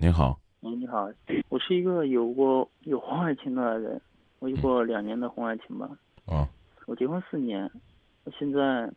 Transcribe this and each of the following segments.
您好，嗯，你好，我是一个有过有婚外情的人，我有过两年的婚外情吧。哦，我结婚四年，我现在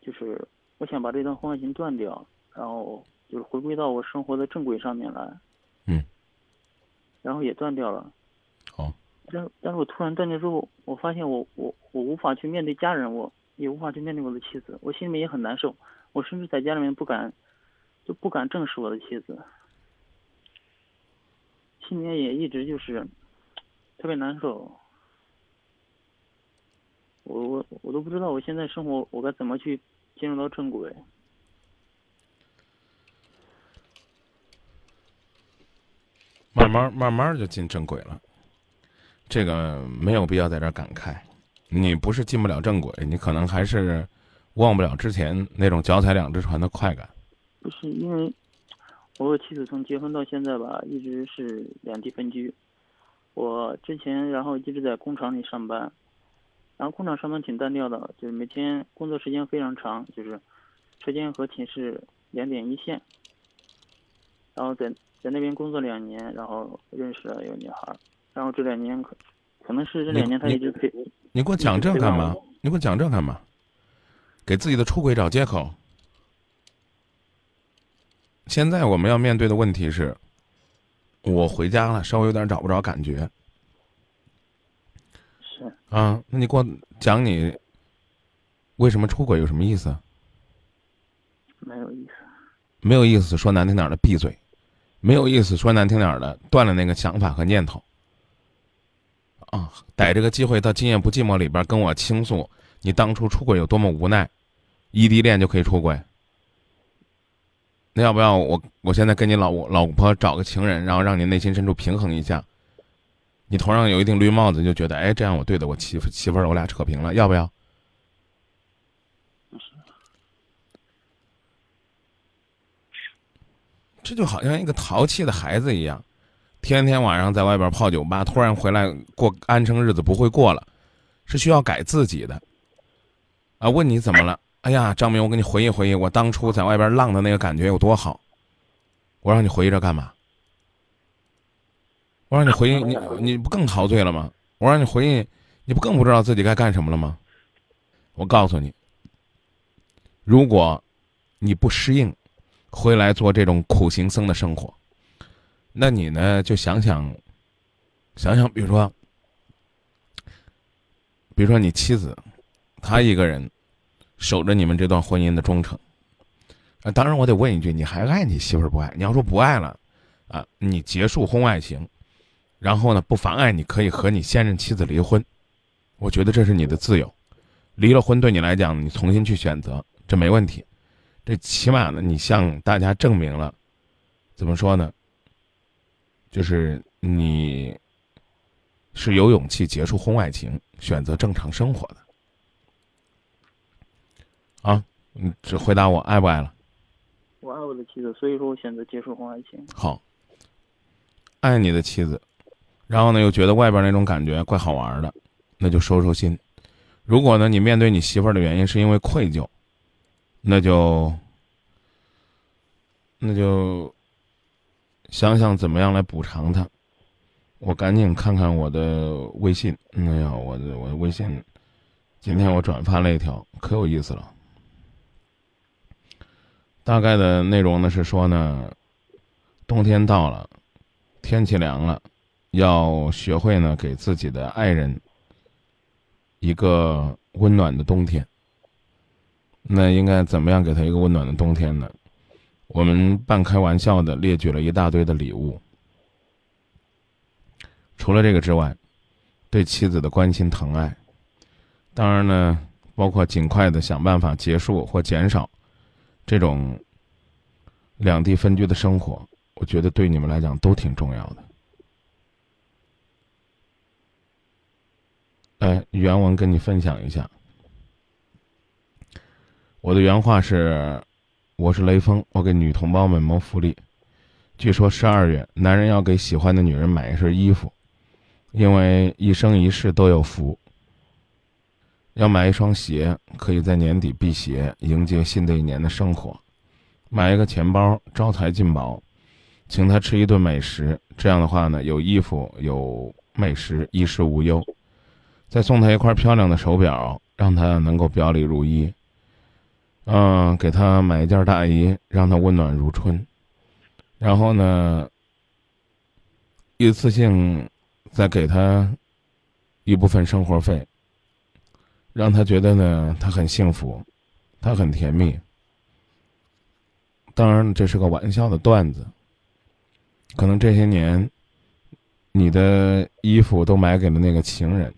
就是我想把这段婚外情断掉，然后就是回归到我生活的正轨上面来。嗯。然后也断掉了。好。但但是我突然断掉之后，我发现我我我无法去面对家人，我也无法去面对我的妻子，我心里面也很难受。我甚至在家里面不敢，就不敢正视我的妻子。心里面也一直就是特别难受，我我我都不知道我现在生活我该怎么去进入到正轨。慢慢慢慢就进正轨了，这个没有必要在这儿感慨。你不是进不了正轨，你可能还是忘不了之前那种脚踩两只船的快感。不是因为。我和妻子从结婚到现在吧，一直是两地分居。我之前然后一直在工厂里上班，然后工厂上班挺单调的，就是每天工作时间非常长，就是车间和寝室两点一线。然后在在那边工作两年，然后认识了一个女孩，然后这两年可可能是这两年他一直陪。你给我讲这干嘛？你给我讲这干嘛？给自己的出轨找借口？现在我们要面对的问题是，我回家了，稍微有点找不着感觉。是啊，那你给我讲你为什么出轨有什么意思？没有意思。没有意思，说难听点的闭嘴。没有意思，说难听点的断了那个想法和念头。啊，逮这个机会到今夜不寂寞里边跟我倾诉，你当初出轨有多么无奈，异地恋就可以出轨。要不要我？我现在跟你老老婆找个情人，然后让你内心深处平衡一下。你头上有一顶绿帽子，就觉得哎，这样我对的我媳妇媳妇儿，我俩扯平了，要不要？这就好像一个淘气的孩子一样，天天晚上在外边泡酒吧，突然回来过安生日子不会过了，是需要改自己的。啊，问你怎么了？哎呀，张明，我给你回忆回忆，我当初在外边浪的那个感觉有多好。我让你回忆着干嘛？我让你回忆，你你不更陶醉了吗？我让你回忆，你不更不知道自己该干什么了吗？我告诉你，如果你不适应回来做这种苦行僧的生活，那你呢就想想，想想，比如说，比如说你妻子，她一个人。守着你们这段婚姻的忠诚，啊，当然我得问一句，你还爱你媳妇儿不爱？你要说不爱了，啊，你结束婚外情，然后呢，不妨碍你可以和你现任妻子离婚，我觉得这是你的自由，离了婚对你来讲，你重新去选择，这没问题，这起码呢，你向大家证明了，怎么说呢？就是你是有勇气结束婚外情，选择正常生活的。啊，你只回答我爱不爱了？我爱我的妻子，所以说我选择结束婚外情。好，爱你的妻子，然后呢又觉得外边那种感觉怪好玩的，那就收收心。如果呢你面对你媳妇儿的原因是因为愧疚，那就那就想想怎么样来补偿他。我赶紧看看我的微信，哎呀，我的我的微信，今天我转发了一条，可有意思了。大概的内容呢是说呢，冬天到了，天气凉了，要学会呢给自己的爱人一个温暖的冬天。那应该怎么样给他一个温暖的冬天呢？我们半开玩笑的列举了一大堆的礼物。除了这个之外，对妻子的关心疼爱，当然呢，包括尽快的想办法结束或减少。这种两地分居的生活，我觉得对你们来讲都挺重要的。哎，原文跟你分享一下。我的原话是：我是雷锋，我给女同胞们谋福利。据说十二月，男人要给喜欢的女人买一身衣服，因为一生一世都有福。要买一双鞋，可以在年底辟邪，迎接新的一年的生活；买一个钱包，招财进宝，请他吃一顿美食，这样的话呢，有衣服有美食，衣食无忧。再送他一块漂亮的手表，让他能够表里如一。嗯，给他买一件大衣，让他温暖如春。然后呢，一次性再给他一部分生活费，让他觉得呢，他很幸福，他很甜蜜。当然，这是个玩笑的段子。可能这些年，你的衣服都买给了那个情人，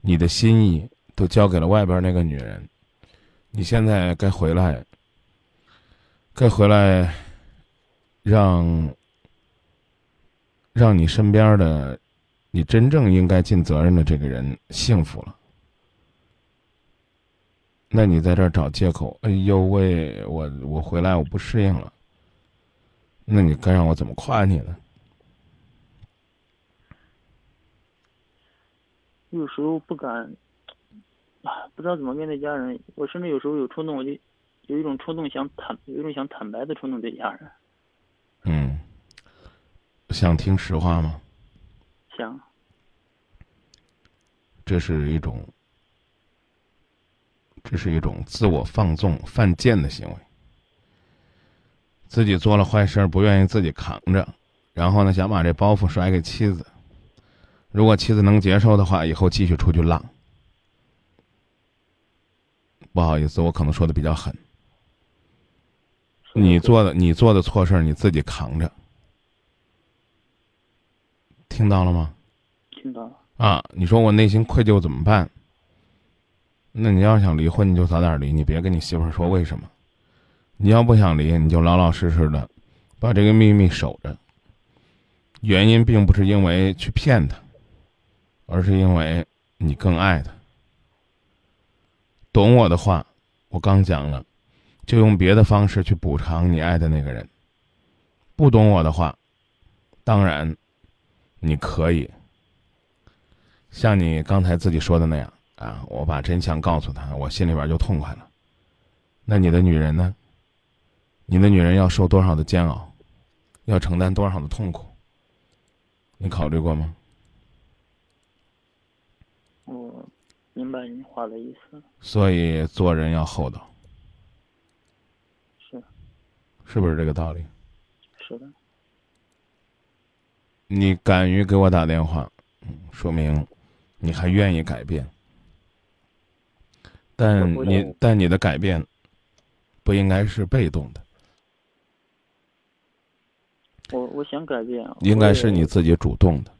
你的心意都交给了外边那个女人，你现在该回来，该回来，让让你身边的你真正应该尽责任的这个人幸福了。那你在这儿找借口？哎呦喂，我我回来我不适应了。那你该让我怎么夸你呢？有时候不敢，啊，不知道怎么面对家人。我甚至有时候有冲动，我就有一种冲动想坦，有一种想坦白的冲动对家人。嗯，想听实话吗？想。这是一种，这是一种自我放纵、犯贱的行为。自己做了坏事不愿意自己扛着，然后呢，想把这包袱甩给妻子。如果妻子能接受的话，以后继续出去浪。不好意思，我可能说的比较狠。你做的你做的错事你自己扛着，听到了吗？听到了。啊，你说我内心愧疚怎么办？那你要想离婚，你就早点离，你别跟你媳妇儿说为什么。你要不想离，你就老老实实的把这个秘密守着。原因并不是因为去骗他，而是因为你更爱他。懂我的话，我刚讲了，就用别的方式去补偿你爱的那个人。不懂我的话，当然你可以像你刚才自己说的那样啊，我把真相告诉他，我心里边就痛快了。那你的女人呢？你的女人要受多少的煎熬，要承担多少的痛苦，你考虑过吗？我明白你话的意思。所以做人要厚道，是，是不是这个道理？是的。你敢于给我打电话，说明你还愿意改变。但你但你的改变不应该是被动的。我我想改变，应该是你自己主动的。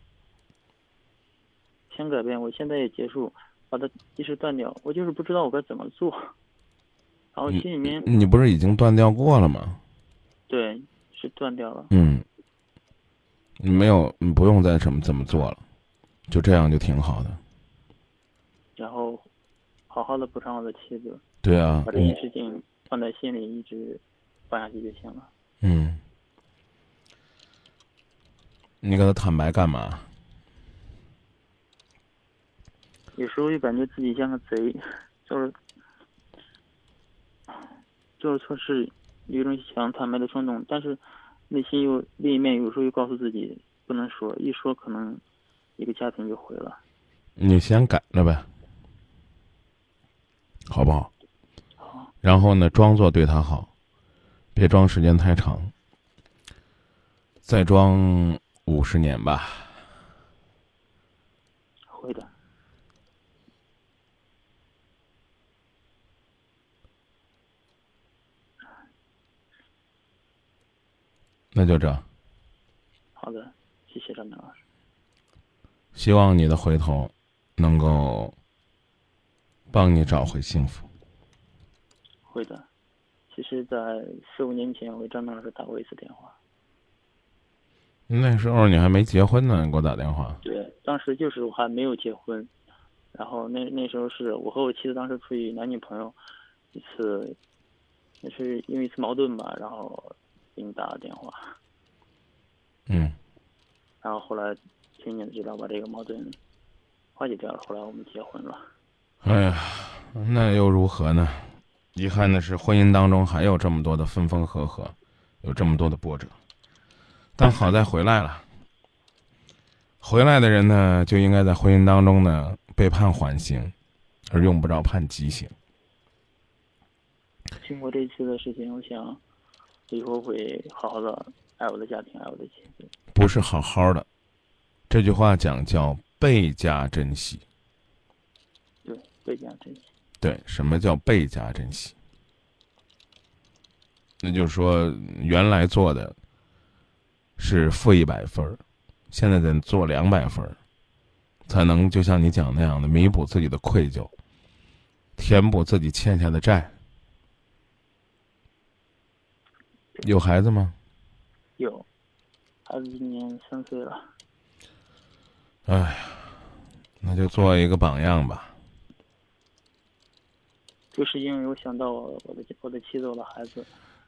想改变，我现在也结束，把它及时断掉。我就是不知道我该怎么做，然后心里面你不是已经断掉过了吗？对，是断掉了。嗯，你没有，你不用再什么怎么做了，就这样就挺好的。然后，好好的补偿我的妻子。对啊。把这件事情放在心里，一直放下去就行了。嗯。你跟他坦白干嘛？有时候就感觉自己像个贼，就是做了错事，有一种想坦白的冲动，但是内心又另一面有时候又告诉自己不能说，一说可能一个家庭就毁了。你先改了呗，好不好？好。然后呢，装作对他好，别装时间太长，再装。五十年吧，会的。那就这。好的，谢谢张明老师。希望你的回头能够帮你找回幸福。会的，其实，在四五年前，我给张明老师打过一次电话。那时候你还没结婚呢，你给我打电话。对，当时就是我还没有结婚，然后那那时候是我和我妻子当时处于男女朋友，一次，也是因为一次矛盾吧，然后给你打了电话。嗯。然后后来听你知道把这个矛盾化解掉了，后来我们结婚了。哎呀，那又如何呢？遗憾的是，婚姻当中还有这么多的分分合合，有这么多的波折。但好在回来了。回来的人呢，就应该在婚姻当中呢被判缓刑，而用不着判极刑。经过这次的事情，我想以后会好好的爱我的家庭，爱我的妻子。不是好好的，这句话讲叫倍加珍惜。对，倍加珍惜。对，什么叫倍加珍惜？那就是说，原来做的是负一百分儿，现在得做两百分儿，才能就像你讲那样的弥补自己的愧疚，填补自己欠下的债。有孩子吗？有，孩子今年三岁了。哎呀，那就做一个榜样吧。就是因为我想到我我的我的妻子我的孩子。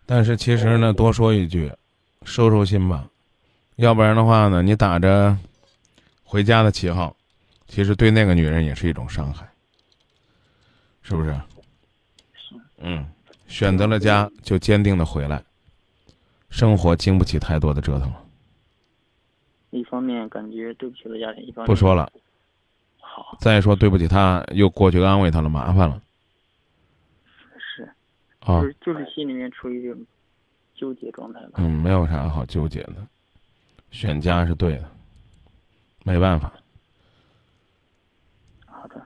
但是其实呢，多说一句，收收心吧，要不然的话呢，你打着回家的旗号，其实对那个女人也是一种伤害，是不是？是。嗯，选择了家就坚定的回来，生活经不起太多的折腾了。一方面感觉对不起了家庭，一方面不说了。好。再说对不起他，又过去安慰他了，麻烦了。就是就是心里面处于这种纠结状态嗯，没有啥好纠结的，选家是对的，没办法。好的，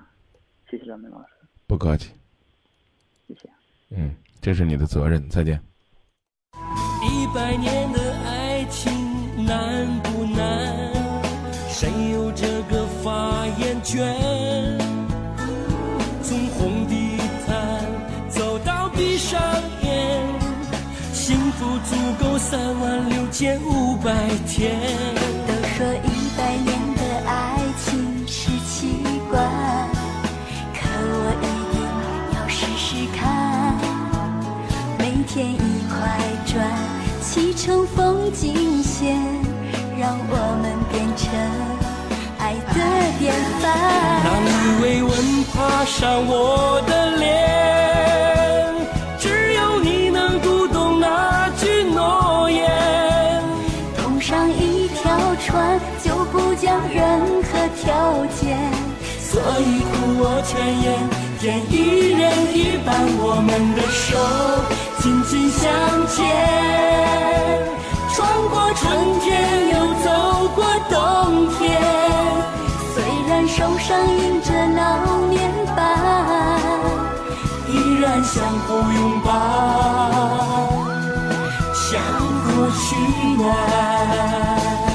谢谢张明老师。不客气。谢谢。嗯，这是你的责任。再见。一百年的爱情难不难？谁有这个发言权？三万六千五百天。都说一百年的爱情是奇观，可我一定要试试看。每天一块砖砌成风景线，让我们变成爱的典范。当鱼尾纹爬上我的脸，何条件。所以苦我全言，天一人一半，我们的手紧紧相牵，穿过春天，又走过冬天。虽然手上印着老年斑，依然相互拥抱，相互取暖。